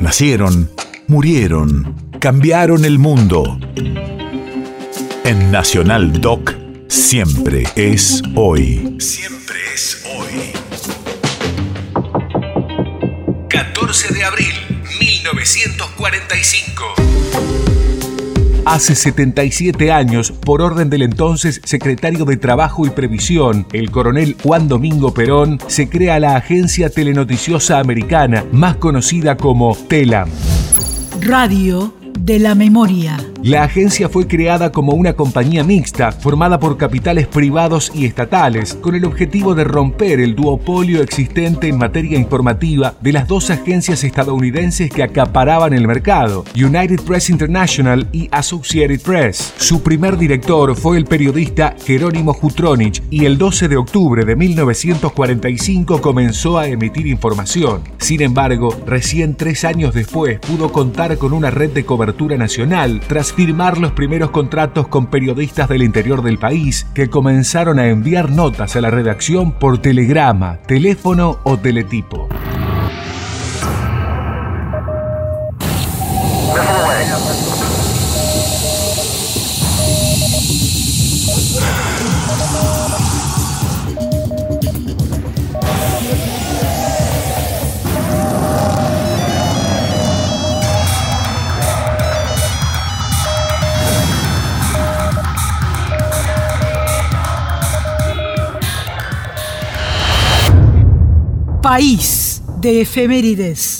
Nacieron, murieron, cambiaron el mundo. En Nacional Doc, siempre es hoy. Siempre es hoy. 14 de abril, 1945. Hace 77 años, por orden del entonces secretario de Trabajo y Previsión, el coronel Juan Domingo Perón, se crea la agencia telenoticiosa americana, más conocida como TELAM. Radio de la memoria. La agencia fue creada como una compañía mixta formada por capitales privados y estatales, con el objetivo de romper el duopolio existente en materia informativa de las dos agencias estadounidenses que acaparaban el mercado, United Press International y Associated Press. Su primer director fue el periodista Jerónimo Jutronich y el 12 de octubre de 1945 comenzó a emitir información. Sin embargo, recién tres años después pudo contar con una red de cobertura nacional tras firmar los primeros contratos con periodistas del interior del país que comenzaron a enviar notas a la redacción por telegrama, teléfono o teletipo. País de efemérides.